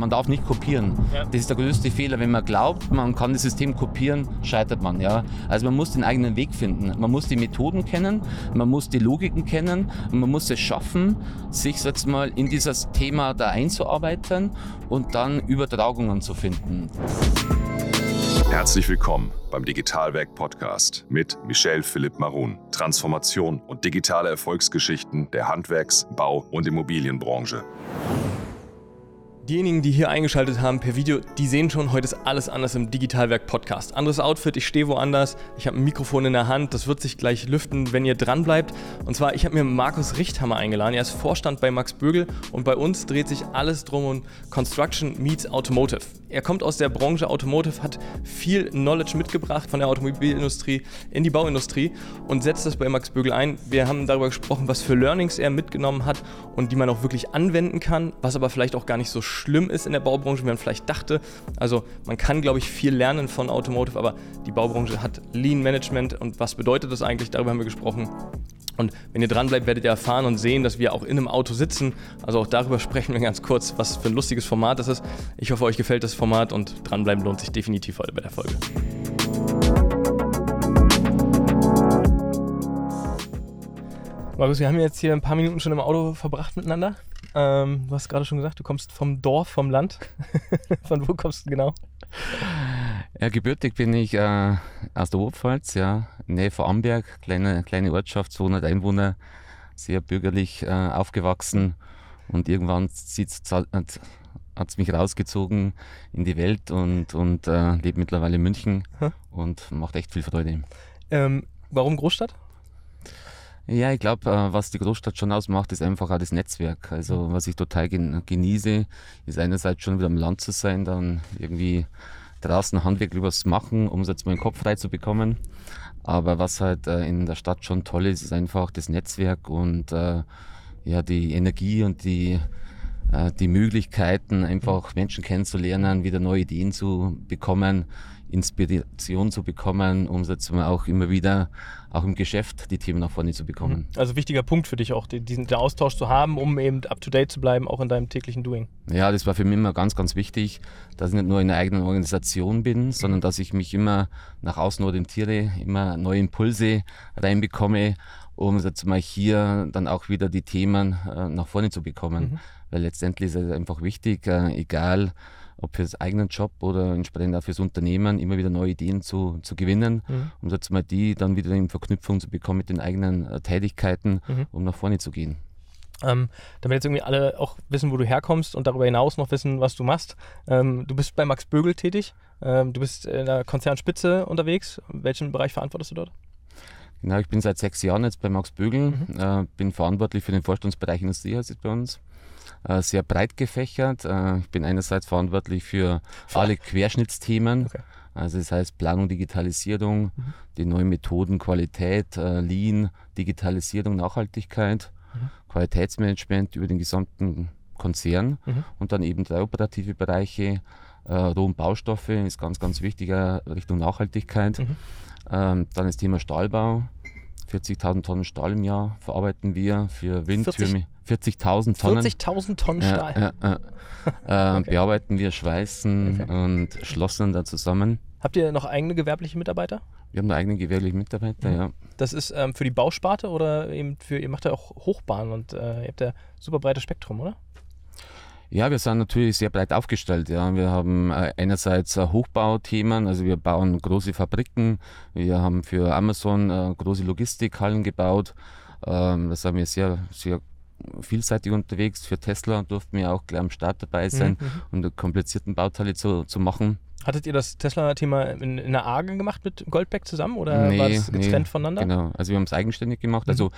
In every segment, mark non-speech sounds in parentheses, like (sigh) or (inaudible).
man darf nicht kopieren. Ja. Das ist der größte Fehler. Wenn man glaubt, man kann das System kopieren, scheitert man. Ja? Also man muss den eigenen Weg finden. Man muss die Methoden kennen, man muss die Logiken kennen und man muss es schaffen, sich jetzt mal in dieses Thema da einzuarbeiten und dann Übertragungen zu finden. Herzlich willkommen beim Digitalwerk Podcast mit Michel Philipp Marun. Transformation und digitale Erfolgsgeschichten der Handwerks-, Bau- und Immobilienbranche. Diejenigen, die hier eingeschaltet haben per Video, die sehen schon, heute ist alles anders im Digitalwerk Podcast. Anderes Outfit, ich stehe woanders, ich habe ein Mikrofon in der Hand, das wird sich gleich lüften, wenn ihr dran bleibt. Und zwar, ich habe mir Markus Richthammer eingeladen. Er ist Vorstand bei Max Bögel und bei uns dreht sich alles drum um Construction meets Automotive. Er kommt aus der Branche Automotive, hat viel Knowledge mitgebracht von der Automobilindustrie in die Bauindustrie und setzt das bei Max Bögel ein. Wir haben darüber gesprochen, was für Learnings er mitgenommen hat und die man auch wirklich anwenden kann, was aber vielleicht auch gar nicht so schlimm ist in der Baubranche, wie man vielleicht dachte. Also man kann, glaube ich, viel lernen von Automotive, aber die Baubranche hat Lean Management und was bedeutet das eigentlich? Darüber haben wir gesprochen. Und wenn ihr dran bleibt, werdet ihr erfahren und sehen, dass wir auch in einem Auto sitzen. Also auch darüber sprechen wir (laughs) ganz kurz, was für ein lustiges Format das ist. Ich hoffe, euch gefällt das Format und dranbleiben lohnt sich definitiv heute bei der Folge. Markus, wir haben jetzt hier ein paar Minuten schon im Auto verbracht miteinander. Ähm, du hast gerade schon gesagt, du kommst vom Dorf, vom Land. (laughs) Von wo kommst du genau? Ja, gebürtig bin ich äh, aus der Oberpfalz, ja, Nähe von Amberg, kleine, kleine Ortschaft, 200 Einwohner, sehr bürgerlich äh, aufgewachsen und irgendwann hat es mich rausgezogen in die Welt und, und äh, lebe mittlerweile in München hm? und macht echt viel Freude. Ähm, warum Großstadt? Ja, ich glaube, äh, was die Großstadt schon ausmacht, ist einfach auch das Netzwerk. Also mhm. was ich total genieße, ist einerseits schon wieder am Land zu sein, dann irgendwie draußen handwerklich was machen, um jetzt mal den Kopf frei zu bekommen. Aber was halt äh, in der Stadt schon toll ist, ist einfach das Netzwerk und äh, ja, die Energie und die, die Möglichkeiten, einfach. Menschen kennenzulernen, wieder neue Ideen zu bekommen. Inspiration zu bekommen, um auch immer wieder auch im Geschäft die Themen nach vorne zu bekommen. Mhm. Also wichtiger Punkt für dich auch, diesen der Austausch zu haben, um eben up to date zu bleiben, auch in deinem täglichen Doing. Ja, das war für mich immer ganz, ganz wichtig, dass ich nicht nur in einer eigenen Organisation bin, sondern dass ich mich immer nach außen orientiere, immer neue Impulse reinbekomme, um mal hier dann auch wieder die Themen äh, nach vorne zu bekommen. Mhm. Weil letztendlich ist es einfach wichtig, äh, egal ob für das eigenen Job oder entsprechend auch fürs Unternehmen, immer wieder neue Ideen zu, zu gewinnen, mhm. um jetzt mal die dann wieder in Verknüpfung zu bekommen mit den eigenen äh, Tätigkeiten, mhm. um nach vorne zu gehen. Ähm, damit jetzt irgendwie alle auch wissen, wo du herkommst und darüber hinaus noch wissen, was du machst. Ähm, du bist bei Max Bögel tätig. Ähm, du bist in der Konzernspitze unterwegs. Welchen Bereich verantwortest du dort? Genau, ich bin seit sechs Jahren jetzt bei Max Bögel, mhm. äh, bin verantwortlich für den Vorstandsbereich Industrie, heißt es bei uns. Äh, sehr breit gefächert. Äh, ich bin einerseits verantwortlich für alle Querschnittsthemen. Okay. Also das heißt Planung, Digitalisierung, mhm. die neuen Methoden, Qualität, äh, Lean, Digitalisierung, Nachhaltigkeit, mhm. Qualitätsmanagement über den gesamten Konzern mhm. und dann eben drei operative Bereiche. Äh, Roh- und Baustoffe ist ganz, ganz wichtig Richtung Nachhaltigkeit. Ähm, dann das Thema Stahlbau. 40.000 Tonnen Stahl im Jahr verarbeiten wir für Windtürme. 40.000 Tonnen. 40.000 Tonnen Stahl. Ja, ja, (laughs) äh, okay. Bearbeiten wir, schweißen okay. und schlossen da zusammen. Habt ihr noch eigene gewerbliche Mitarbeiter? Wir haben noch eigene gewerbliche Mitarbeiter, mhm. ja. Das ist ähm, für die Bausparte oder eben für, ihr macht ja auch Hochbahn und äh, ihr habt ja super breites Spektrum, oder? Ja, wir sind natürlich sehr breit aufgestellt. Ja. Wir haben äh, einerseits äh, Hochbauthemen, also wir bauen große Fabriken, wir haben für Amazon äh, große Logistikhallen gebaut. Ähm, da sind wir sehr, sehr vielseitig unterwegs. Für Tesla durften wir auch gleich am Start dabei sein, mhm. um die komplizierten Bauteile zu, zu machen. Hattet ihr das Tesla-Thema in, in der Arge gemacht mit Goldbeck zusammen oder nee, war das getrennt nee, voneinander? Genau, also wir haben es eigenständig gemacht. Mhm. Also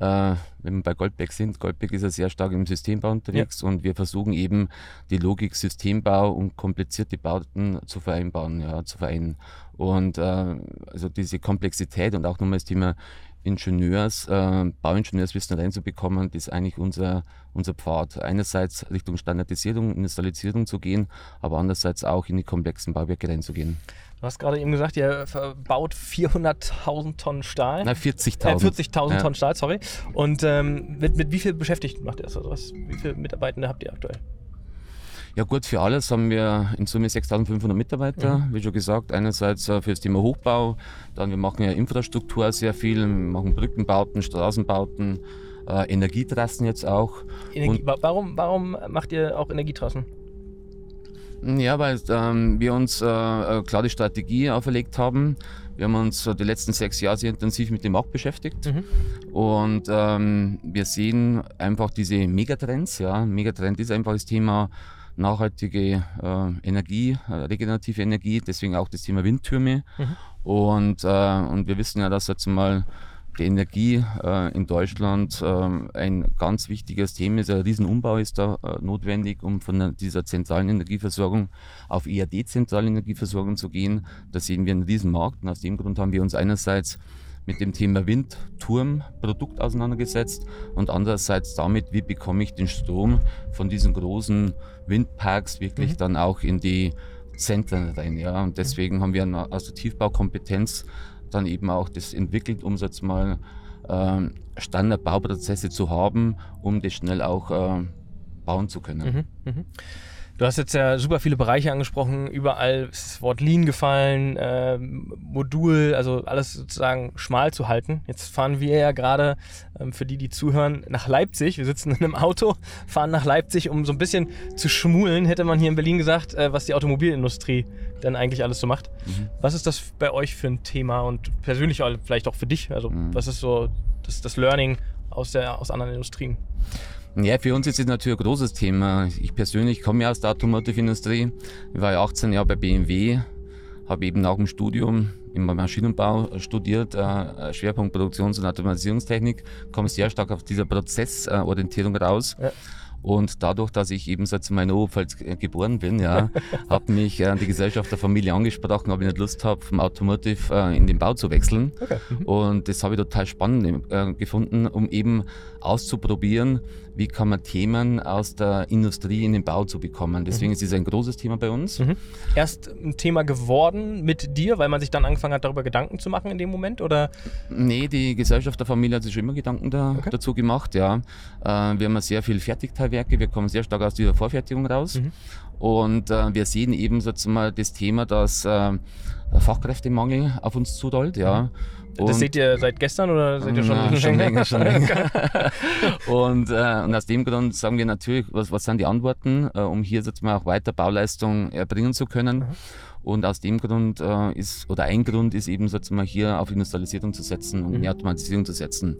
äh, wenn wir bei Goldbeck sind, Goldbeck ist ja sehr stark im Systembau unterwegs ja. und wir versuchen eben die Logik Systembau und komplizierte Bauten zu vereinbaren, ja, zu vereinen. Und äh, also diese Komplexität und auch nochmal das Thema Ingenieurs, äh, Bauingenieurswissen reinzubekommen, das ist eigentlich unser, unser Pfad. Einerseits Richtung Standardisierung, Industrialisierung zu gehen, aber andererseits auch in die komplexen Bauwerke reinzugehen. Du hast gerade eben gesagt, ihr baut 400.000 Tonnen Stahl. Nein, 40.000. Äh, 40.000 ja. Tonnen Stahl, sorry. Und ähm, mit, mit wie viel Beschäftigten macht ihr das? Also was, wie viele Mitarbeitende habt ihr aktuell? Ja gut, für alles haben wir in Summe 6.500 Mitarbeiter, mhm. wie schon gesagt. Einerseits äh, für das Thema Hochbau, dann wir machen ja Infrastruktur sehr viel, wir machen Brückenbauten, Straßenbauten, äh, Energietrassen jetzt auch. Energie, warum, warum macht ihr auch Energietrassen? Ja, weil ähm, wir uns äh, äh, klar die Strategie auferlegt haben. Wir haben uns die letzten sechs Jahre sehr intensiv mit dem Markt beschäftigt mhm. und ähm, wir sehen einfach diese Megatrends. Ja. Megatrend ist einfach das Thema nachhaltige äh, Energie, äh, regenerative Energie, deswegen auch das Thema Windtürme. Mhm. Und, äh, und wir wissen ja, dass jetzt mal die Energie äh, in Deutschland äh, ein ganz wichtiges Thema ist. Ein Riesenumbau ist da äh, notwendig, um von dieser zentralen Energieversorgung auf eher dezentrale Energieversorgung zu gehen. Da sehen wir einen Riesenmarkt und aus dem Grund haben wir uns einerseits mit dem Thema Windturmprodukt auseinandergesetzt und andererseits damit, wie bekomme ich den Strom von diesen großen Windparks wirklich mhm. dann auch in die Zentren rein. Ja? Und deswegen haben wir aus der Tiefbaukompetenz dann eben auch das entwickelt, um jetzt mal äh, Standardbauprozesse zu haben, um das schnell auch äh, bauen zu können. Mhm, mh. Du hast jetzt ja super viele Bereiche angesprochen, überall ist das Wort Lean gefallen, äh, Modul, also alles sozusagen schmal zu halten. Jetzt fahren wir ja gerade, ähm, für die, die zuhören, nach Leipzig. Wir sitzen in einem Auto, fahren nach Leipzig, um so ein bisschen zu schmulen, hätte man hier in Berlin gesagt, äh, was die Automobilindustrie denn eigentlich alles so macht. Mhm. Was ist das bei euch für ein Thema und persönlich vielleicht auch für dich? Also mhm. was ist so das, das Learning aus, der, aus anderen Industrien? Ja, für uns ist es natürlich ein großes Thema. Ich persönlich komme ja aus der Automotive-Industrie. Ich war ja 18 Jahre bei BMW, habe eben nach dem Studium im Maschinenbau studiert, äh, Schwerpunkt Produktions- und Automatisierungstechnik, komme sehr stark auf dieser Prozessorientierung raus. Ja. Und dadurch, dass ich eben seit meiner Oberpfalz geboren bin, ja, (laughs) hat mich äh, die Gesellschaft der Familie angesprochen, ob ich nicht Lust habe, vom Automotive äh, in den Bau zu wechseln. Okay. Mhm. Und das habe ich total spannend äh, gefunden, um eben auszuprobieren, wie kann man Themen aus der Industrie in den Bau zu bekommen. Deswegen mhm. ist es ein großes Thema bei uns. Mhm. Erst ein Thema geworden mit dir, weil man sich dann angefangen hat, darüber Gedanken zu machen in dem Moment? Oder? Nee, die Gesellschaft der Familie hat sich schon immer Gedanken da, okay. dazu gemacht. Ja. Äh, wir haben sehr viel Fertigteilwerke, wir kommen sehr stark aus dieser Vorfertigung raus. Mhm. Und äh, wir sehen eben sozusagen das Thema, dass äh, Fachkräftemangel auf uns zudollt. Ja. Und das seht ihr seit gestern oder seid ihr schon, na, schon länger? Schon länger. (laughs) und, äh, und aus dem Grund sagen wir natürlich, was, was sind die Antworten, äh, um hier sozusagen auch weiter Bauleistung erbringen zu können. Mhm. Und aus dem Grund äh, ist, oder ein Grund ist eben sozusagen hier auf Industrialisierung zu setzen und mhm. mehr Automatisierung zu setzen.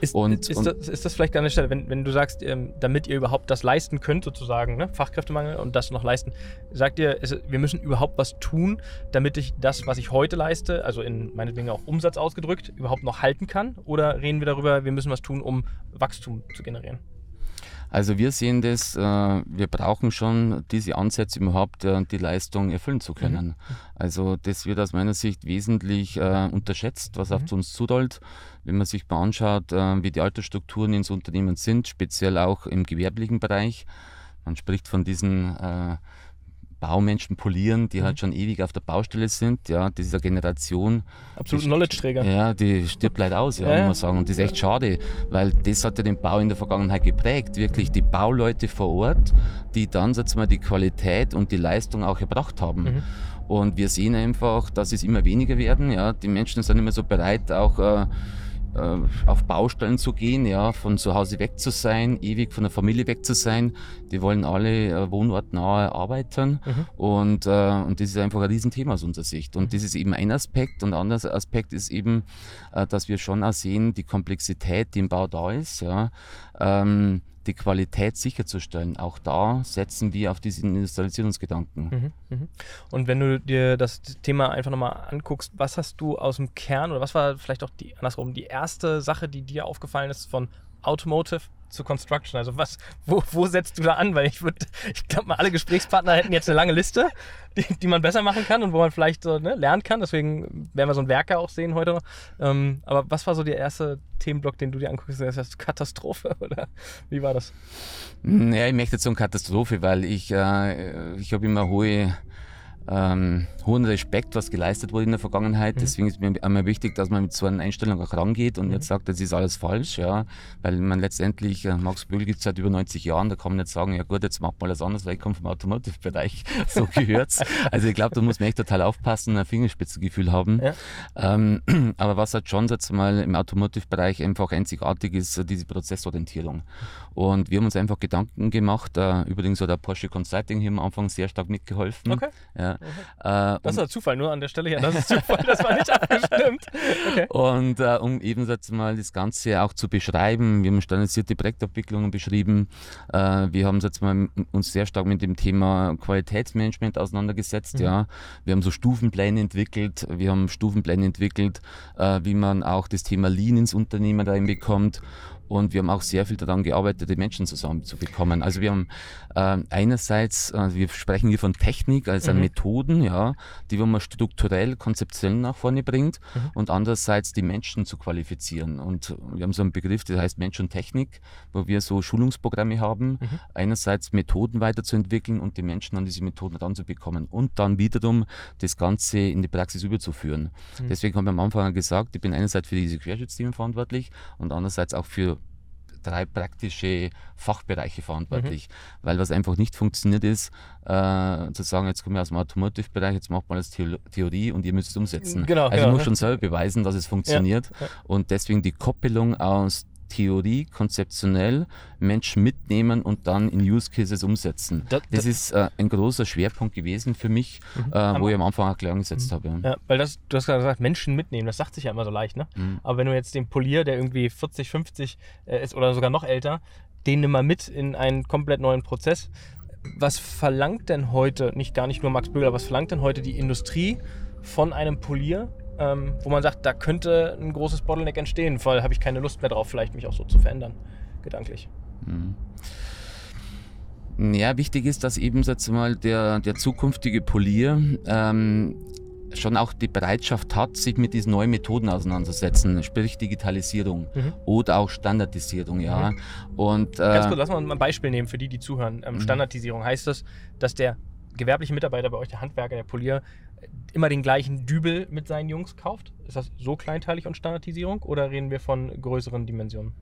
Ist, und, ist, und das, ist das vielleicht an der Stelle, wenn, wenn du sagst, ähm, damit ihr überhaupt das leisten könnt, sozusagen, ne? Fachkräftemangel und das noch leisten, sagt ihr, es, wir müssen überhaupt was tun, damit ich das, was ich heute leiste, also in meinetwegen auch Umsatz ausgedrückt, überhaupt noch halten kann? Oder reden wir darüber, wir müssen was tun, um Wachstum zu generieren? Also wir sehen das, äh, wir brauchen schon diese Ansätze überhaupt, äh, die Leistung erfüllen zu können. Mhm. Also das wird aus meiner Sicht wesentlich äh, unterschätzt, was mhm. auf uns zudollt. Wenn man sich mal anschaut, wie die Altersstrukturen ins Unternehmen sind, speziell auch im gewerblichen Bereich. Man spricht von diesen Baumenschen polieren, die halt mhm. halt schon ewig auf der Baustelle sind, ja, dieser Generation. Absolut Knowledge-Träger. Ja, die stirbt leider aus, ja, ja, muss man sagen. Und das ist echt schade, weil das hat ja den Bau in der Vergangenheit geprägt. Wirklich die Bauleute vor Ort, die dann mal die Qualität und die Leistung auch erbracht haben. Mhm. Und wir sehen einfach, dass es immer weniger werden. Ja. Die Menschen sind immer so bereit, auch äh, auf Baustellen zu gehen, ja, von zu Hause weg zu sein, ewig von der Familie weg zu sein. Die wollen alle äh, wohnortnahe arbeiten mhm. und, äh, und das ist einfach ein Riesenthema aus unserer Sicht. Und mhm. das ist eben ein Aspekt und ein anderer Aspekt ist eben, äh, dass wir schon auch sehen, die Komplexität, die im Bau da ist, ja, ähm, die Qualität sicherzustellen. Auch da setzen wir auf diesen Industrialisierungsgedanken. Mhm, mh. Und wenn du dir das Thema einfach nochmal anguckst, was hast du aus dem Kern oder was war vielleicht auch die, andersrum, die erste Sache, die dir aufgefallen ist von Automotive zu Construction? Also was, wo, wo setzt du da an? Weil ich würde, ich glaube mal, alle Gesprächspartner hätten jetzt eine lange Liste, die, die man besser machen kann und wo man vielleicht so ne, lernen kann. Deswegen werden wir so einen Werker auch sehen heute. Ähm, aber was war so der erste Themenblock, den du dir anguckst? Das heißt Katastrophe (laughs) oder wie war das? Ja, ich möchte jetzt so eine Katastrophe, weil ich, äh, ich habe immer hohe ähm, hohen Respekt, was geleistet wurde in der Vergangenheit. Mhm. Deswegen ist mir einmal wichtig, dass man mit so einer Einstellung auch rangeht und mhm. jetzt sagt, das ist alles falsch, ja. Weil man letztendlich, äh, Max Böhl gibt es seit über 90 Jahren, da kann man nicht sagen, ja gut, jetzt macht mal alles anders, weil ich komme vom Automotive-Bereich. (laughs) So gehört's. also ich glaube, da muss man echt total aufpassen, ein Fingerspitzengefühl haben. Ja. Ähm, (clears throat) aber was halt schon jetzt mal im Automotive-Bereich einfach einzigartig ist, diese Prozessorientierung. Und wir haben uns einfach Gedanken gemacht, äh, übrigens hat der Porsche Consulting hier am Anfang sehr stark mitgeholfen. Okay. Ja. Okay. Äh, das ist Zufall, nur an der Stelle hier, das ist Zufall, das war nicht (laughs) abgestimmt. Okay. Und äh, um eben jetzt mal das Ganze auch zu beschreiben, wir haben standardisierte Projektabwicklungen beschrieben, äh, wir haben jetzt mal uns sehr stark mit dem Thema Qualitätsmanagement auseinandergesetzt. Mhm. Ja. Wir haben so Stufenpläne entwickelt, wir haben Stufenpläne entwickelt, äh, wie man auch das Thema Lean ins Unternehmen reinbekommt und wir haben auch sehr viel daran gearbeitet, die Menschen zusammenzubekommen. Also wir haben äh, einerseits, äh, wir sprechen hier von Technik, also mhm. Methoden, ja, die man strukturell, konzeptionell nach vorne bringt mhm. und andererseits die Menschen zu qualifizieren. Und wir haben so einen Begriff, der heißt Mensch und Technik, wo wir so Schulungsprogramme haben, mhm. einerseits Methoden weiterzuentwickeln und die Menschen an diese Methoden ranzubekommen und dann wiederum das Ganze in die Praxis überzuführen. Mhm. Deswegen haben wir am Anfang gesagt, ich bin einerseits für diese Querschnittsteam verantwortlich und andererseits auch für drei praktische Fachbereiche verantwortlich. Mhm. Weil was einfach nicht funktioniert ist, äh, zu sagen, jetzt komme ich aus dem Automotive-Bereich, jetzt macht man das Theorie und ihr müsst es umsetzen. Genau, also genau, ich muss schon selber beweisen, dass es funktioniert. Ja, ja. Und deswegen die Koppelung aus Theorie konzeptionell Menschen mitnehmen und dann in Use Cases umsetzen. Das, das, das ist äh, ein großer Schwerpunkt gewesen für mich, mhm. äh, wo ich am Anfang auch klar gesetzt mhm. habe. Ja, weil das, du hast gerade gesagt, Menschen mitnehmen, das sagt sich ja immer so leicht, ne? Mhm. Aber wenn du jetzt den Polier, der irgendwie 40, 50 äh, ist oder sogar noch älter, den nimm mal mit in einen komplett neuen Prozess. Was verlangt denn heute, nicht gar nicht nur Max Bögel, aber was verlangt denn heute die Industrie von einem Polier, ähm, wo man sagt, da könnte ein großes Bottleneck entstehen, weil habe ich keine Lust mehr drauf, vielleicht mich auch so zu verändern, gedanklich. Mhm. Ja, wichtig ist, dass eben jetzt mal der, der zukünftige Polier ähm, schon auch die Bereitschaft hat, sich mit diesen neuen Methoden auseinanderzusetzen, sprich Digitalisierung mhm. oder auch Standardisierung, ja. Mhm. Und, äh, Ganz kurz, lass mal ein Beispiel nehmen für die, die zuhören. Ähm, mhm. Standardisierung heißt das, dass der gewerbliche Mitarbeiter bei euch, der Handwerker, der Polier, immer den gleichen Dübel mit seinen Jungs kauft? Ist das so kleinteilig und Standardisierung oder reden wir von größeren Dimensionen?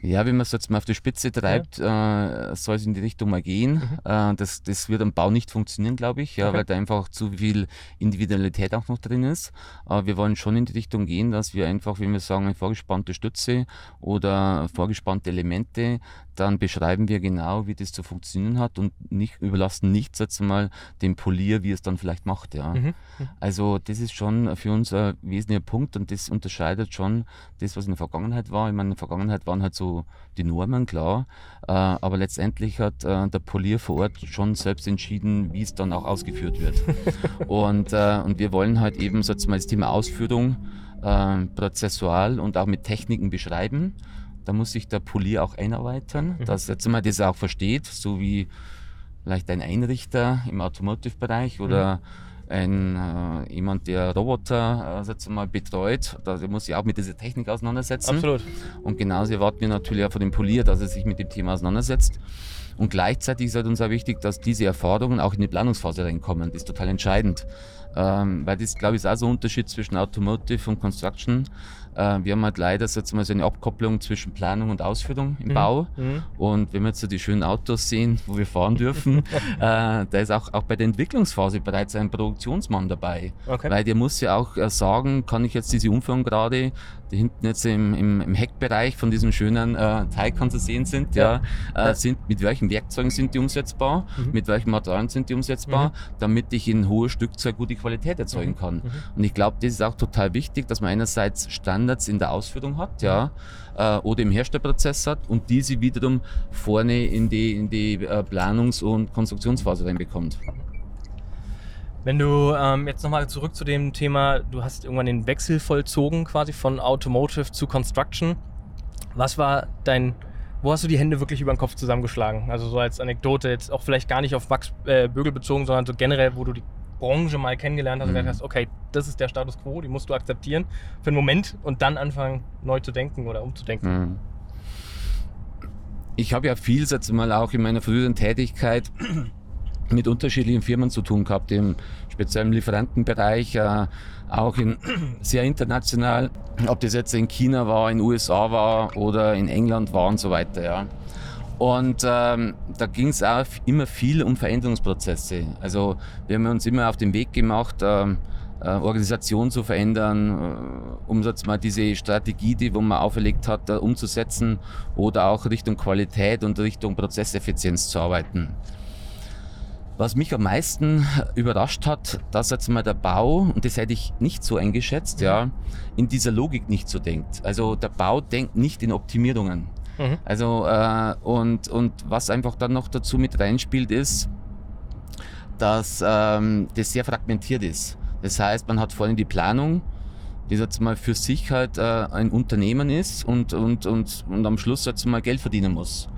Ja, wenn man es jetzt mal auf die Spitze treibt, ja. äh, soll es in die Richtung mal gehen. Mhm. Äh, das, das wird am Bau nicht funktionieren, glaube ich, ja, okay. weil da einfach zu viel Individualität auch noch drin ist. Aber wir wollen schon in die Richtung gehen, dass wir einfach, wenn wir sagen, eine vorgespannte Stütze oder vorgespannte Elemente, dann beschreiben wir genau, wie das zu funktionieren hat und nicht, überlassen nichts jetzt mal dem Polier, wie es dann vielleicht macht. Ja. Mhm. mhm. Also das ist schon für uns ein wesentlicher Punkt und das unterscheidet schon das, was in der Vergangenheit war. Ich meine, in der Vergangenheit waren halt so die Normen, klar, äh, aber letztendlich hat äh, der Polier vor Ort schon selbst entschieden, wie es dann auch ausgeführt wird. (laughs) und, äh, und wir wollen halt eben so jetzt mal das Thema Ausführung prozessual und auch mit Techniken beschreiben da muss sich der Polier auch einarbeiten, mhm. dass er zumal das auch versteht, so wie vielleicht ein Einrichter im Automotive-Bereich oder mhm. ein, äh, jemand, der Roboter äh, mal betreut, da muss sich auch mit dieser Technik auseinandersetzen. Absolut. Und genauso erwarten wir natürlich auch von dem Polier, dass er sich mit dem Thema auseinandersetzt. Und gleichzeitig ist halt uns auch wichtig, dass diese Erfahrungen auch in die Planungsphase reinkommen. Das ist total entscheidend. Ähm, weil das, glaube ich, ist auch so ein Unterschied zwischen Automotive und Construction. Äh, wir haben halt leider mal so eine Abkopplung zwischen Planung und Ausführung im mhm. Bau. Mhm. Und wenn wir jetzt so die schönen Autos sehen, wo wir fahren dürfen, (laughs) äh, da ist auch, auch bei der Entwicklungsphase bereits ein Produktionsmann dabei. Okay. Weil der muss ja auch äh, sagen, kann ich jetzt diese Umführung gerade die hinten jetzt im, im, im Heckbereich von diesem schönen äh, Taycan zu sehen sind, ja, ja äh, sind, mit welchen Werkzeugen sind die umsetzbar, mhm. mit welchen Materialien sind die umsetzbar, mhm. damit ich in hoher Stückzahl gute Qualität erzeugen mhm. kann. Mhm. Und ich glaube, das ist auch total wichtig, dass man einerseits Standards in der Ausführung hat, ja, äh, oder im Herstellprozess hat und diese wiederum vorne in die, in die äh, Planungs- und Konstruktionsphase reinbekommt. Wenn du ähm, jetzt nochmal zurück zu dem Thema, du hast irgendwann den Wechsel vollzogen quasi von Automotive zu Construction. Was war dein, wo hast du die Hände wirklich über den Kopf zusammengeschlagen? Also so als Anekdote, jetzt auch vielleicht gar nicht auf Max äh, Bögel bezogen, sondern so generell, wo du die Branche mal kennengelernt hast mhm. und gesagt hast, okay, das ist der Status quo, die musst du akzeptieren für einen Moment und dann anfangen neu zu denken oder umzudenken. Mhm. Ich habe ja viel, jetzt mal auch in meiner früheren Tätigkeit (clears throat) mit unterschiedlichen Firmen zu tun gehabt, im speziellen Lieferantenbereich, äh, auch in, (clears throat) sehr international, ob das jetzt in China war, in den USA war oder in England war und so weiter. Ja. Und ähm, da ging es auch immer viel um Veränderungsprozesse. Also wir haben uns immer auf den Weg gemacht, ähm, äh, Organisation zu verändern, äh, um jetzt mal diese Strategie, die wo man auferlegt hat, umzusetzen oder auch Richtung Qualität und Richtung Prozesseffizienz zu arbeiten. Was mich am meisten überrascht hat, dass jetzt mal der Bau, und das hätte ich nicht so eingeschätzt, ja, in dieser Logik nicht so denkt. Also der Bau denkt nicht in Optimierungen. Mhm. Also äh, und, und was einfach dann noch dazu mit reinspielt, ist, dass ähm, das sehr fragmentiert ist. Das heißt, man hat vorhin die Planung, die jetzt mal für sich halt äh, ein Unternehmen ist und, und, und, und am Schluss jetzt mal Geld verdienen muss.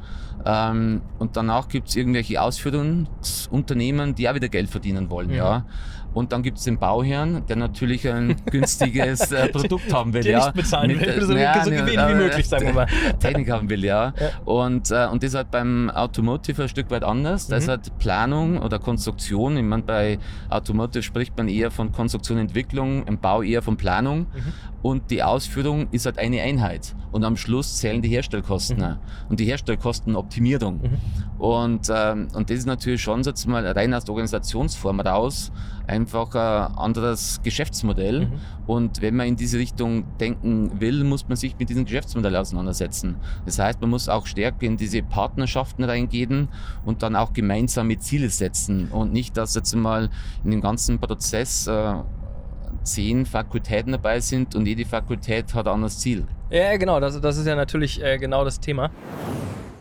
Ähm, und danach gibt es irgendwelche Ausführungsunternehmen, die auch wieder Geld verdienen wollen. Mhm. Ja. Und dann gibt es den Bauherrn, der natürlich ein (laughs) günstiges äh, Produkt haben will. Der ja. nicht bezahlen will, Mit, so, ja, so gewinn wie möglich, sagen wir mal. (laughs) Technik haben will, ja. ja. Und, äh, und das ist halt beim Automotive ein Stück weit anders. Mhm. Da ist halt Planung oder Konstruktion. Ich meine, bei Automotive spricht man eher von Konstruktion, Entwicklung, im Bau eher von Planung. Mhm. Und die Ausführung ist halt eine Einheit. Und am Schluss zählen die Herstellkosten. Mhm. Und die Herstellkostenoptimierung. Mhm. Und, ähm, und das ist natürlich schon jetzt mal rein aus der Organisationsform raus einfach ein anderes Geschäftsmodell. Mhm. Und wenn man in diese Richtung denken will, muss man sich mit diesem Geschäftsmodell auseinandersetzen. Das heißt, man muss auch stärker in diese Partnerschaften reingehen und dann auch gemeinsame Ziele setzen und nicht, dass jetzt mal in dem ganzen Prozess äh, zehn Fakultäten dabei sind und jede Fakultät hat ein anderes Ziel. Ja, genau, das, das ist ja natürlich äh, genau das Thema.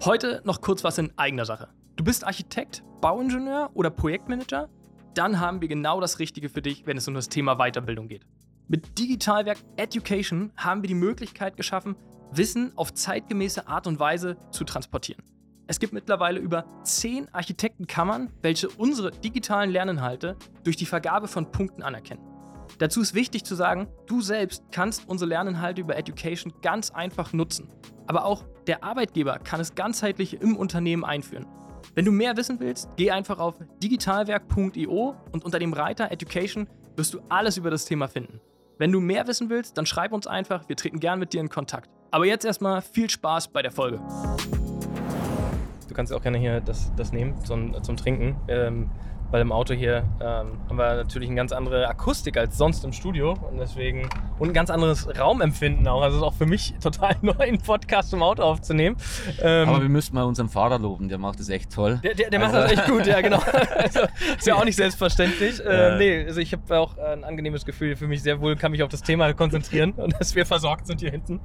Heute noch kurz was in eigener Sache. Du bist Architekt, Bauingenieur oder Projektmanager? Dann haben wir genau das Richtige für dich, wenn es um das Thema Weiterbildung geht. Mit Digitalwerk Education haben wir die Möglichkeit geschaffen, Wissen auf zeitgemäße Art und Weise zu transportieren. Es gibt mittlerweile über zehn Architektenkammern, welche unsere digitalen Lerninhalte durch die Vergabe von Punkten anerkennen. Dazu ist wichtig zu sagen, du selbst kannst unsere Lerninhalte über Education ganz einfach nutzen. Aber auch der Arbeitgeber kann es ganzheitlich im Unternehmen einführen. Wenn du mehr wissen willst, geh einfach auf digitalwerk.io und unter dem Reiter Education wirst du alles über das Thema finden. Wenn du mehr wissen willst, dann schreib uns einfach, wir treten gern mit dir in Kontakt. Aber jetzt erstmal viel Spaß bei der Folge. Du kannst auch gerne hier das, das nehmen zum, zum Trinken. Ähm, weil im Auto hier ähm, haben wir natürlich eine ganz andere Akustik als sonst im Studio und deswegen und ein ganz anderes Raumempfinden auch. Also es ist auch für mich (laughs) total neu, einen Podcast im Auto aufzunehmen. Ähm, Aber wir müssten mal unseren Fahrer loben, der macht das echt toll. Der, der, der macht das echt gut, ja genau. (laughs) Also, ist ja auch nicht selbstverständlich. Äh, nee, also ich habe auch ein angenehmes Gefühl für mich sehr wohl, kann mich auf das Thema konzentrieren und dass wir versorgt sind hier hinten.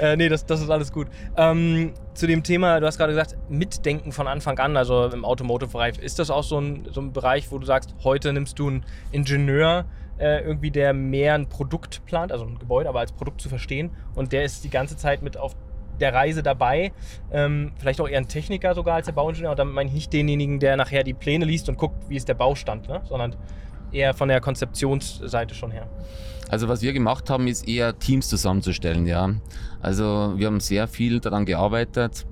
Äh, nee, das, das ist alles gut. Ähm, zu dem Thema, du hast gerade gesagt, Mitdenken von Anfang an, also im Automotive-Bereich. Ist das auch so ein, so ein Bereich, wo du sagst, heute nimmst du einen Ingenieur, äh, irgendwie, der mehr ein Produkt plant, also ein Gebäude, aber als Produkt zu verstehen und der ist die ganze Zeit mit auf der Reise dabei, ähm, vielleicht auch eher ein Techniker sogar als der Bauingenieur und damit meine ich nicht denjenigen, der nachher die Pläne liest und guckt, wie ist der Baustand, ne? sondern eher von der Konzeptionsseite schon her. Also was wir gemacht haben, ist eher Teams zusammenzustellen, ja. Also wir haben sehr viel daran gearbeitet,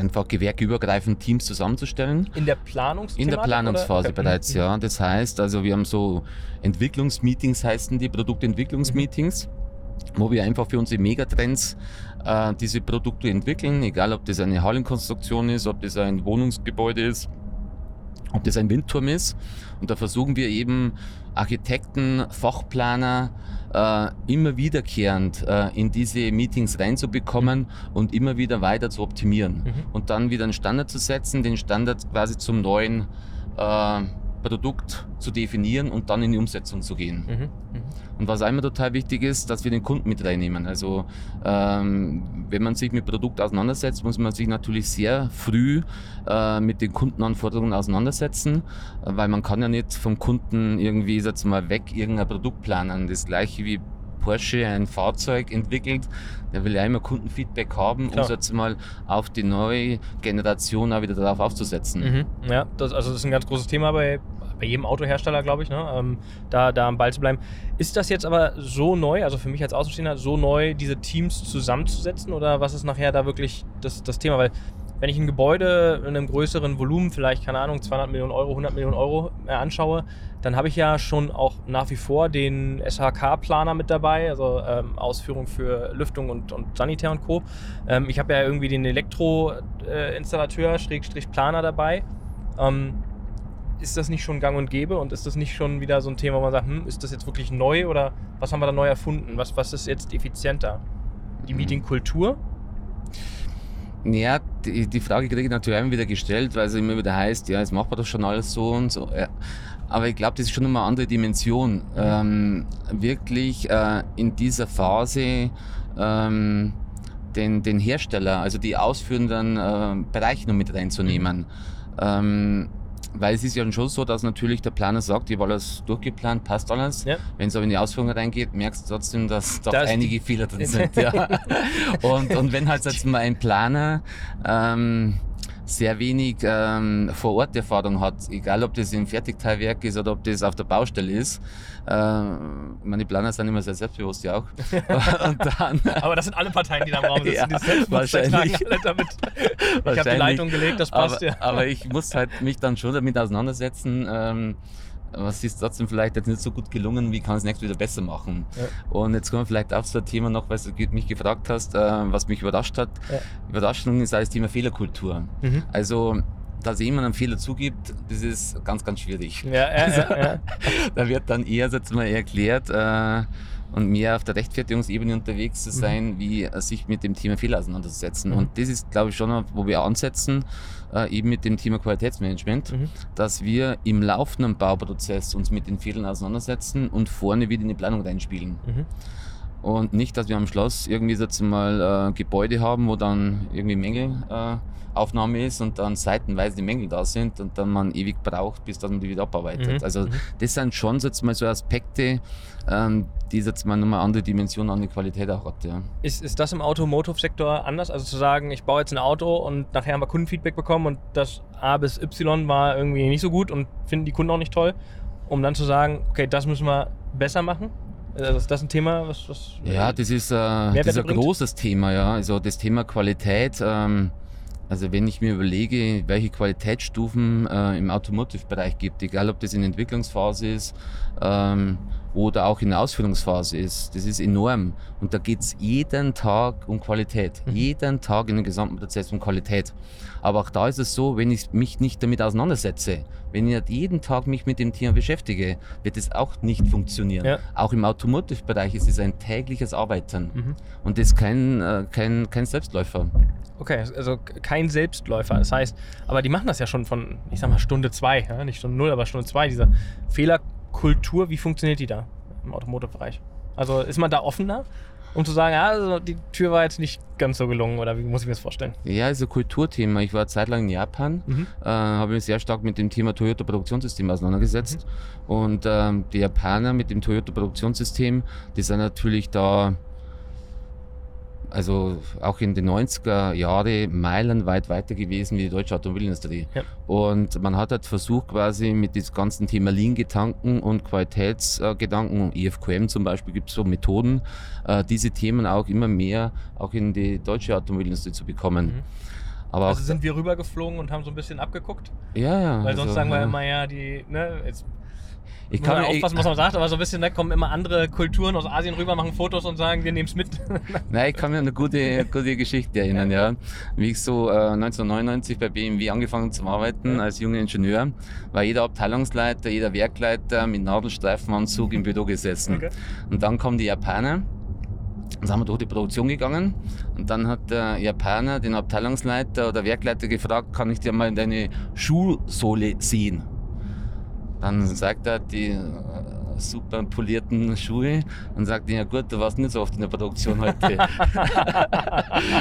einfach gewerkübergreifend Teams zusammenzustellen. In der Planungsphase? In der Planungsphase okay. bereits, ja. Das heißt, also wir haben so Entwicklungsmeetings, heißen die Produktentwicklungsmeetings, mhm. wo wir einfach für unsere Megatrends äh, diese Produkte entwickeln, egal ob das eine Hallenkonstruktion ist, ob das ein Wohnungsgebäude ist, ob das ein Windturm ist. Und da versuchen wir eben Architekten, Fachplaner immer wiederkehrend äh, in diese Meetings reinzubekommen und immer wieder weiter zu optimieren. Mhm. Und dann wieder einen Standard zu setzen, den Standard quasi zum neuen äh, Produkt zu definieren und dann in die Umsetzung zu gehen. Mhm. Mhm. Und was einmal total wichtig ist, dass wir den Kunden mit reinnehmen. Also ähm, wenn man sich mit Produkt auseinandersetzt, muss man sich natürlich sehr früh äh, mit den Kundenanforderungen auseinandersetzen, weil man kann ja nicht vom Kunden irgendwie jetzt mal weg irgendein Produkt planen. Das gleiche wie Porsche ein Fahrzeug entwickelt, der will ja immer Kundenfeedback haben, Klar. um jetzt mal auf die neue Generation auch wieder darauf aufzusetzen. Mhm. Ja, das, also das ist ein ganz großes Thema bei, bei jedem Autohersteller, glaube ich, ne? Ähm, da, da am Ball zu bleiben. Ist das jetzt aber so neu, also für mich als Außenstehender, so neu, diese Teams zusammenzusetzen oder was ist nachher da wirklich das, das Thema? Weil wenn ich ein Gebäude in einem größeren Volumen, vielleicht, keine Ahnung, 200 Millionen Euro, 100 Millionen Euro äh, anschaue, dann habe ich ja schon auch nach wie vor den SHK-Planer mit dabei, also ähm, Ausführung für Lüftung und, und Sanitär und Co. Ähm, ich habe ja irgendwie den Elektroinstallateur, äh, Schrägstrich Planer dabei. Ähm, ist das nicht schon gang und gäbe und ist das nicht schon wieder so ein Thema, wo man sagt, hm, ist das jetzt wirklich neu oder was haben wir da neu erfunden? Was, was ist jetzt effizienter? Die mhm. Meetingkultur? Ja, die, die Frage kriege ich natürlich immer wieder gestellt, weil es immer wieder heißt, ja, jetzt macht man doch schon alles so und so. Ja. Aber ich glaube, das ist schon immer eine andere Dimension. Ähm, wirklich äh, in dieser Phase ähm, den, den Hersteller, also die ausführenden äh, Bereiche noch mit reinzunehmen. Ähm, weil es ist ja schon so, dass natürlich der Planer sagt, ich habe alles durchgeplant, passt alles. Ja. Wenn es aber in die Ausführung reingeht, merkst du trotzdem, dass (laughs) da einige Fehler drin (laughs) sind. ja. und, und wenn halt jetzt mal ein Planer ähm, sehr wenig ähm, vor Ort Erfahrung hat, egal ob das im Fertigteilwerk ist oder ob das auf der Baustelle ist. Äh, meine Planer sind immer sehr selbstbewusst, ja auch. (laughs) (laughs) dann, Aber das sind alle Parteien, die da im Raum sitzen, ja, die alle damit. Ich habe die Leitung gelegt, das passt aber, ja. Aber ich muss halt mich dann schon damit auseinandersetzen. Ähm, was ist trotzdem vielleicht jetzt nicht so gut gelungen, wie kann es nächstes wieder besser machen? Ja. Und jetzt kommen wir vielleicht auf so ein Thema noch, weil du mich gefragt hast, äh, was mich überrascht hat. Ja. Überraschung ist das Thema Fehlerkultur. Mhm. Also dass jemand einen Fehler zugibt, das ist ganz, ganz schwierig. Ja, also, (laughs) da wird dann eher jetzt mal erklärt äh, und mehr auf der Rechtfertigungsebene unterwegs zu mhm. sein, mhm. wie äh, sich mit dem Thema Fehler auseinanderzusetzen. Mhm. Und das ist, glaube ich, schon, wo wir ansetzen, äh, eben mit dem Thema Qualitätsmanagement, mhm. dass wir im laufenden Bauprozess uns mit den Fehlern auseinandersetzen und vorne wieder in die Planung reinspielen. Und nicht, dass wir am Schloss irgendwie jetzt mal äh, Gebäude haben, wo dann irgendwie Mängelaufnahme äh, ist und dann seitenweise die Mängel da sind und dann man ewig braucht, bis dass man die wieder abarbeitet. Mhm. Also mhm. das sind schon jetzt mal so Aspekte, ähm, die jetzt mal nochmal andere Dimensionen an die Qualität auch hat. Ja. Ist, ist das im Automotive-Sektor anders? Also zu sagen, ich baue jetzt ein Auto und nachher haben wir Kundenfeedback bekommen und das A bis Y war irgendwie nicht so gut und finden die Kunden auch nicht toll, um dann zu sagen, okay, das müssen wir besser machen? Also ist das ein Thema, was. was ja, das ist, äh, das ist ein großes Thema, ja. Also das Thema Qualität. Ähm, also wenn ich mir überlege, welche Qualitätsstufen äh, im Automotive-Bereich gibt, egal ob das in Entwicklungsphase ist ähm, oder auch in der Ausführungsphase ist, das ist enorm. Und da geht es jeden Tag um Qualität. Mhm. Jeden Tag in dem gesamten Prozess um Qualität. Aber auch da ist es so, wenn ich mich nicht damit auseinandersetze, wenn ich nicht jeden Tag mich mit dem Thema beschäftige, wird es auch nicht funktionieren. Ja. Auch im Automotive-Bereich ist es ein tägliches Arbeiten. Mhm. Und das ist kein, äh, kein, kein Selbstläufer. Okay, also kein Selbstläufer. Das heißt, aber die machen das ja schon von, ich sag mal, Stunde zwei, ja? nicht Stunde null, aber Stunde zwei, diese Fehlerkultur, wie funktioniert die da im Automotive-Bereich? Also ist man da offener? um zu sagen, ja, also die Tür war jetzt nicht ganz so gelungen oder wie muss ich mir das vorstellen? Ja, also Kulturthema. Ich war zeitlang in Japan, mhm. äh, habe mich sehr stark mit dem Thema Toyota Produktionssystem auseinandergesetzt mhm. und ähm, die Japaner mit dem Toyota Produktionssystem, die sind natürlich da also auch in den 90er Jahren meilenweit weiter gewesen wie die deutsche Automobilindustrie. Ja. Und man hat halt versucht, quasi mit diesem ganzen Thema Lean-Gedanken und Qualitätsgedanken, und EFQM zum Beispiel, gibt es so Methoden, äh, diese Themen auch immer mehr auch in die deutsche Automobilindustrie zu bekommen. Mhm. Aber also sind wir rübergeflogen und haben so ein bisschen abgeguckt? Ja, ja. Weil sonst also, sagen wir ja. immer, ja, die, ne, jetzt ich kann aufpassen, was man sagt, aber so ein bisschen, da ne, kommen immer andere Kulturen aus Asien rüber, machen Fotos und sagen, wir nehmen es mit. (laughs) Nein, ich kann mir eine gute, gute Geschichte erinnern, ja. Wie ich so äh, 1999 bei BMW angefangen zu arbeiten als junger Ingenieur, war jeder Abteilungsleiter, jeder Werkleiter mit Nadelstreifenanzug im Büro gesessen. Okay. Und dann kommen die Japaner. Dann sind wir durch die Produktion gegangen und dann hat der Japaner den Abteilungsleiter oder Werkleiter gefragt, kann ich dir mal deine Schuhsohle sehen? Dann sagt er die äh, super polierten Schuhe und sagt, ja gut, du warst nicht so oft in der Produktion heute. (laughs)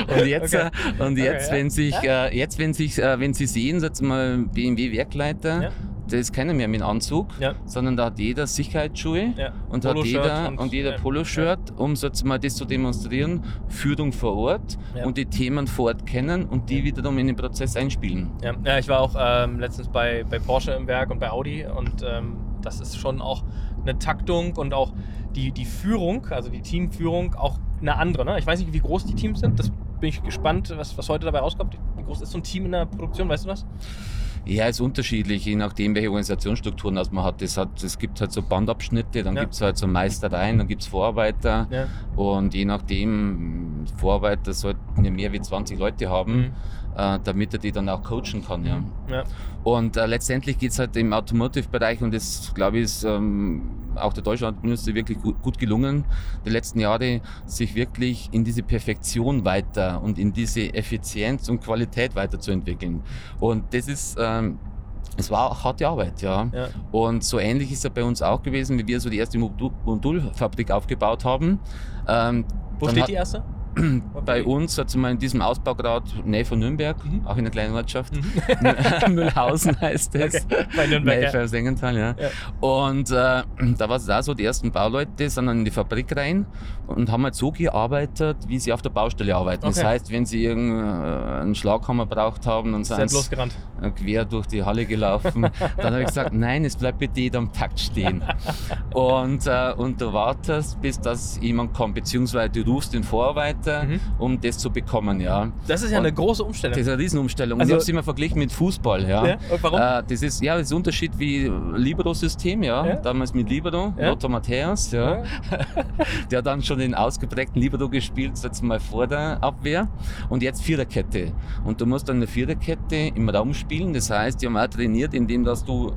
und jetzt, okay. Äh, und jetzt, okay, wenn ja. sich, äh, jetzt, wenn sich, wenn Sie sehen, jetzt mal BMW Werkleiter, ja da ist keiner mehr mit Anzug, ja. sondern da hat jeder Sicherheitsschuhe ja. und hat jeder und, und jeder ja. Poloshirt, um so mal das zu demonstrieren, Führung vor Ort und die Themen vor Ort kennen und die wiederum in den Prozess einspielen. Ja, ja ich war auch ähm, letztens bei, bei Porsche im Werk und bei Audi und ähm, das ist schon auch eine Taktung und auch die, die Führung, also die Teamführung, auch eine andere. Ne? Ich weiß nicht, wie groß die Teams sind, das bin ich gespannt, was, was heute dabei rauskommt. Die groß ist so ein Team in der Produktion, weißt du das? Ja, ist unterschiedlich, je nachdem, welche Organisationsstrukturen das man hat. Es, hat, es gibt halt so Bandabschnitte, dann Ja. gibt es halt so Meistereien, dann gibt es Vorarbeiter. Ja. Und je nachdem, Vorarbeiter sollten ja mehr wie 20 Leute haben, Mhm. Äh, damit er die dann auch coachen kann. Ja. Ja. Und äh, letztendlich geht es halt im Automotive-Bereich und das, glaube ich, ist ähm, auch der Deutschlandminister wirklich gut, gut gelungen, die letzten Jahre sich wirklich in diese Perfektion weiter und in diese Effizienz und Qualität weiterzuentwickeln. Und das ist, ähm, es war harte Arbeit, ja. Ja. Und so ähnlich ist es bei uns auch gewesen, wie wir so die erste Modul Modulfabrik aufgebaut haben. Ähm, Wo steht hat- die erste? (clears throat) bei uns, also mal in diesem Ausbaugrad Nähe von Nürnberg, Mhm. auch in einer kleinen Ortschaft. (laughs) Müllhausen (laughs) heißt es. Bei Nürnberg. Nähe Ja. Sengenthal, ja. Ja. Und äh, (clears throat) da war es auch so, die ersten Bauleute sind dann in die Fabrik rein und haben halt so gearbeitet, wie sie auf der Baustelle arbeiten. Das Okay. heißt, wenn sie irgendeinen Schlaghammer braucht haben, dann sind sie losgerannt. äh, quer durch die Halle gelaufen. (laughs) Dann habe ich gesagt, nein, es bleibt bitte jeder am Takt stehen. Und, äh, und du wartest, bis das jemand kommt, beziehungsweise du rufst den Vorarbeiter, Mhm. um das zu bekommen, ja. Das ist ja Und eine große Umstellung. Das ist eine Riesenumstellung. Also- ich habe es immer verglichen mit Fußball, ja. Ja, warum? Äh, das ist ja das ist ein Unterschied wie Libero-System, ja. Ja. Damals mit Libero, Ja. Lothar Matthäus, ja. (laughs) Der hat dann schon den ausgeprägten Libero gespielt, jetzt mal vor der Abwehr. Und jetzt Viererkette. Und du musst dann eine Viererkette im Raum spielen. Das heißt, die haben auch trainiert, indem dass du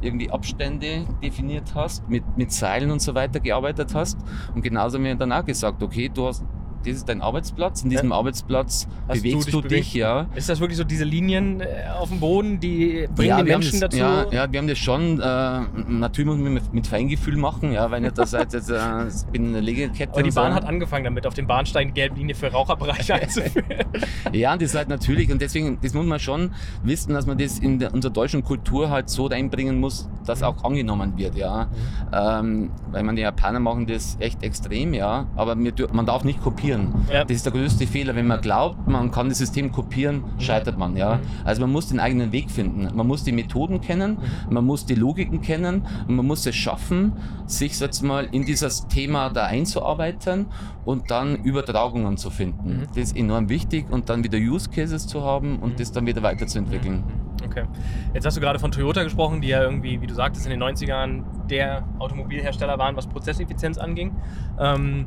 irgendwie Abstände definiert hast, mit, mit Seilen und so weiter gearbeitet hast. Und genauso haben wir dann auch gesagt, okay, du hast, das ist dein Arbeitsplatz. In diesem Arbeitsplatz Hast du bewegst dich du dich, ja. Ist das wirklich so diese Linien äh, auf dem Boden, die bringen ja, haben Menschen das, dazu? Ja, ja, wir haben das schon. Äh, natürlich muss man mit, mit Feingefühl machen, ja, weil nicht das jetzt, jetzt äh, ich bin in der Legekette. Aber die und so. Bahn hat angefangen damit, auf dem Bahnsteig gelbe Linie für Raucherbereiche (laughs) einzuführen. Ja, das ist halt natürlich und deswegen, das muss man schon wissen, dass man das in der, unserer deutschen Kultur halt so reinbringen muss, dass auch angenommen wird, ja. Ähm, weil man die Japaner machen das echt extrem, ja. Aber wir, man darf nicht kopieren. Ja. Das ist der größte Fehler. Wenn man glaubt, man kann das System kopieren, scheitert man, ja. Also man muss den eigenen Weg finden. Man muss die Methoden kennen, man muss die Logiken kennen und man muss es schaffen, sich jetzt mal in dieses Thema da einzuarbeiten und dann Übertragungen zu finden. Das ist enorm wichtig und dann wieder Use Cases zu haben und das dann wieder weiterzuentwickeln. Okay. Jetzt hast du gerade von Toyota gesprochen, die ja irgendwie, wie du sagtest, in den 90ern der Automobilhersteller waren, was Prozesseffizienz anging. Ähm,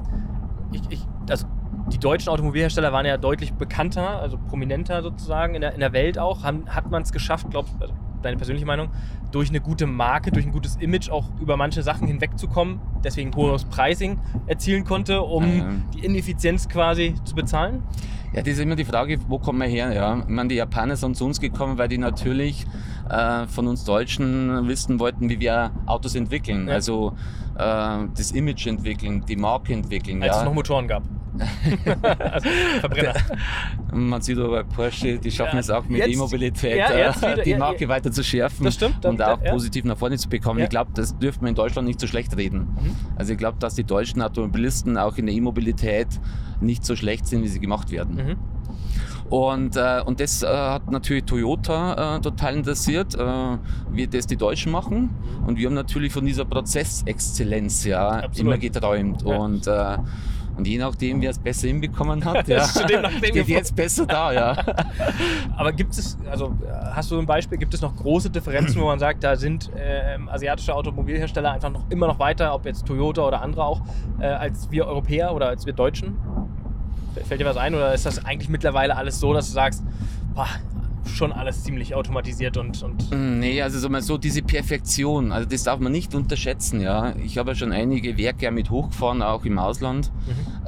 ich, ich, also die deutschen Automobilhersteller waren ja deutlich bekannter, also prominenter sozusagen in der, in der Welt auch. Haben, hat man es geschafft, glaubst also deine persönliche Meinung, durch eine gute Marke, durch ein gutes Image auch über manche Sachen hinwegzukommen, deswegen hohes Pricing erzielen konnte, um Ähm. die Ineffizienz quasi zu bezahlen? Ja, das ist immer die Frage, wo kommen wir her? Ja? Ich meine, die Japaner sind zu uns gekommen, weil die natürlich äh, von uns Deutschen wissen wollten, wie wir Autos entwickeln. Ja. Also äh, das Image entwickeln, die Marke entwickeln. Als es ja. noch Motoren gab. (laughs) also Verbrenner. Man sieht aber bei Porsche, die schaffen Ja, es auch mit E-Mobilität, wieder, die Marke weiter zu schärfen Das stimmt, und auch positiv nach vorne zu bekommen. Ich glaube, das dürfte man in Deutschland nicht so schlecht reden. Mhm. Also ich glaube, dass die deutschen Automobilisten auch in der E-Mobilität nicht so schlecht sind, wie sie gemacht werden. Mhm. Und, äh, und das äh, hat natürlich Toyota äh, total interessiert, äh, wie das die Deutschen machen. Und wir haben natürlich von dieser Prozessexzellenz ja Absolut. immer geträumt. Ja. Und, äh, und je nachdem, wer es besser hinbekommen hat, (laughs) ja, steht jetzt besser da. Ja. (laughs) Aber gibt es, also äh, hast du ein Beispiel, gibt es noch große Differenzen, wo man sagt, da sind ähm, asiatische Automobilhersteller einfach noch immer noch weiter, ob jetzt Toyota oder andere auch, äh, als wir Europäer oder als wir Deutschen? Fällt dir was ein oder ist das eigentlich mittlerweile alles so, dass du sagst, boah, schon alles ziemlich automatisiert und, und Nee, also sag mal so, diese Perfektion, also das darf man nicht unterschätzen. Ja. Ich habe ja schon einige Werke mit hochgefahren, auch im Ausland.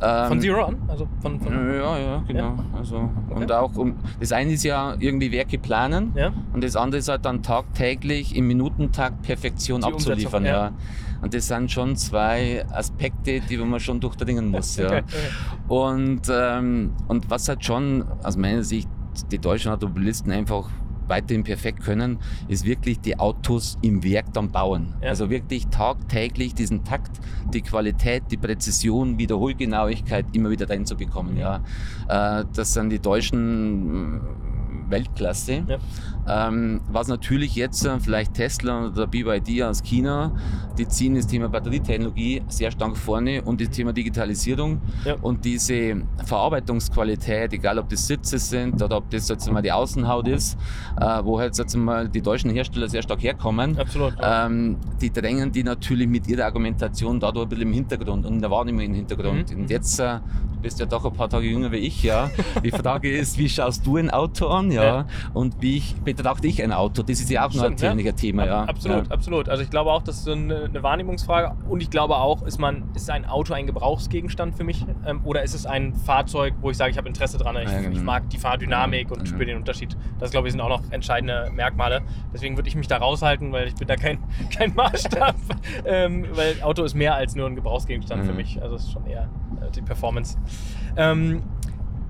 Ähm, von Zero an? Also von, von Ja, ja, genau. Ja? Also, Und auch um, das eine ist ja irgendwie Werke planen Ja? und das andere ist halt dann tagtäglich im Minutentakt Perfektion Die abzuliefern. Ja. Ja. Und das sind schon zwei Aspekte, die man schon durchdringen muss. (laughs) Ja. Okay, okay. Und, ähm, und was halt schon aus meiner Sicht die deutschen Automobilisten einfach weiterhin perfekt können, ist wirklich die Autos im Werk dann bauen. Ja. Also wirklich tagtäglich diesen Takt, die Qualität, die Präzision, Wiederholgenauigkeit immer wieder reinzubekommen. Ja. Äh, das sind die Deutschen, Weltklasse. Ja. Ähm, was natürlich jetzt äh, vielleicht Tesla oder BYD aus China, die ziehen das Thema Batterietechnologie sehr stark vorne und das Thema Digitalisierung ja. und diese Verarbeitungsqualität, egal ob das Sitze sind oder ob das jetzt mal die Außenhaut ist, äh, wo halt jetzt mal die deutschen Hersteller sehr stark herkommen, Absolut, ja. ähm, die drängen die natürlich mit ihrer Argumentation dadurch ein bisschen im Hintergrund und in der Wahrnehmung im Hintergrund. Mhm. Und jetzt, äh, du bist ja doch ein paar Tage jünger wie ich, ja. (laughs) Die Frage ist, wie schaust du ein Auto an, ja? ja. Und wie ich, betrachte ich ein Auto? Das ist ja auch noch ein ja. Thema, ja. Absolut, ja. absolut. Also ich glaube auch, das ist eine, eine, Wahrnehmungsfrage. Und ich glaube auch, ist man, ist ein Auto ein Gebrauchsgegenstand für mich? Ähm, oder ist es ein Fahrzeug, wo ich sage, ich habe Interesse dran, ich, genau. ich mag die Fahrdynamik und spüre den Unterschied. Das glaube ich sind auch noch entscheidende Merkmale. Deswegen würde ich mich da raushalten, weil ich bin da kein, (laughs) kein Maßstab. (laughs) ähm, weil Auto ist mehr als nur ein Gebrauchsgegenstand für mich. Also es ist schon eher äh, die Performance. Ähm,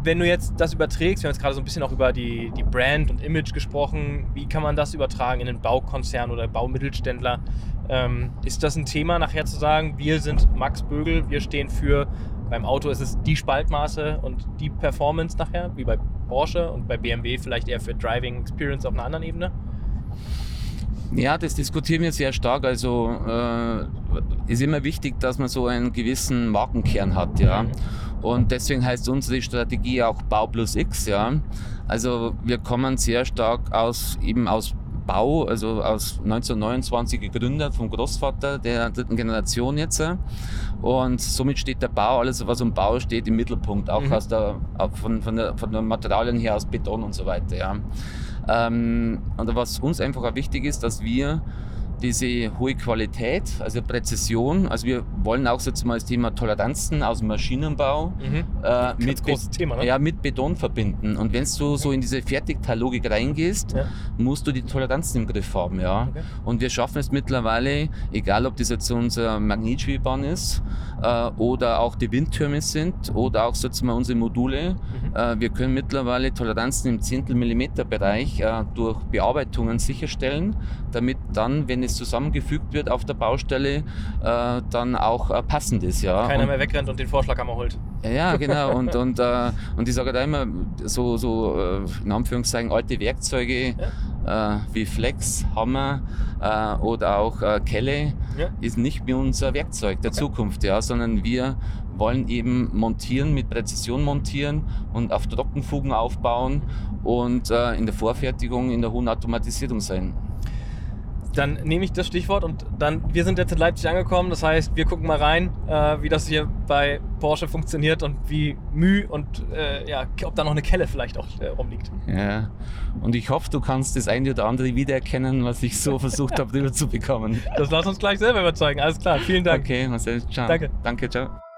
wenn du jetzt das überträgst, wir haben jetzt gerade so ein bisschen auch über die, die Brand und Image gesprochen, wie kann man das übertragen in den Baukonzern oder Baumittelständler? Ähm, ist das ein Thema, nachher zu sagen, wir sind Max Bögel, wir stehen für, beim Auto ist es die Spaltmaße und die Performance nachher, wie bei Porsche und bei BMW vielleicht eher für Driving Experience auf einer anderen Ebene? Ja, das diskutieren wir sehr stark. Also äh, ist immer wichtig, dass man so einen gewissen Markenkern hat, ja. Und deswegen heißt unsere Strategie auch Bau plus X, ja. Also wir kommen sehr stark aus eben aus Bau, also aus 1929 gegründet vom Großvater der dritten Generation jetzt. Und somit steht der Bau, alles was um Bau steht, im Mittelpunkt, auch mhm. aus der, von, von, der, von den Materialien her, aus Beton und so weiter. Ja. Ähm, und was uns einfach auch wichtig ist, dass wir diese hohe Qualität, also Präzision. Also wir wollen auch jetzt mal das Thema Toleranzen aus dem Maschinenbau mhm. äh, mit, Thema, ne? ja, mit Beton verbinden. Und wenn du so in diese Fertigteillogik reingehst, ja. musst du die Toleranzen im Griff haben. Ja? Okay. Und wir schaffen es mittlerweile, egal ob das jetzt unser Magnetschwebebahn ist äh, oder auch die Windtürme sind oder auch mal unsere Module, mhm. äh, wir können mittlerweile Toleranzen im Zehntel Millimeter Bereich äh, durch Bearbeitungen sicherstellen, damit dann, wenn es alles zusammengefügt wird auf der Baustelle, äh, dann auch äh, passend ist. Ja. Keiner und, mehr wegrennt und den Vorschlaghammer holt. Ja, (laughs) genau. Und, und, äh, und ich sage da immer, so, so äh, in Anführungszeichen alte Werkzeuge ja. Äh, wie Flex, Hammer äh, oder auch Kelle ja. ist nicht mehr unser Werkzeug der okay. Zukunft, ja, sondern wir wollen eben montieren, mit Präzision montieren und auf Trockenfugen aufbauen und in der Vorfertigung in der hohen Automatisierung sein. Dann nehme ich das Stichwort und dann, wir sind jetzt in Leipzig angekommen, das heißt, wir gucken mal rein, äh, wie das hier bei Porsche funktioniert und wie Mühe und äh, ja, ob da noch eine Kelle vielleicht auch äh, rumliegt. Ja, und ich hoffe, du kannst das eine oder andere wiedererkennen, was ich so versucht habe, (laughs) rüberzubekommen. Das lass uns gleich selber überzeugen, alles klar, vielen Dank. Okay, Marcel, ciao. Danke. Danke, ciao.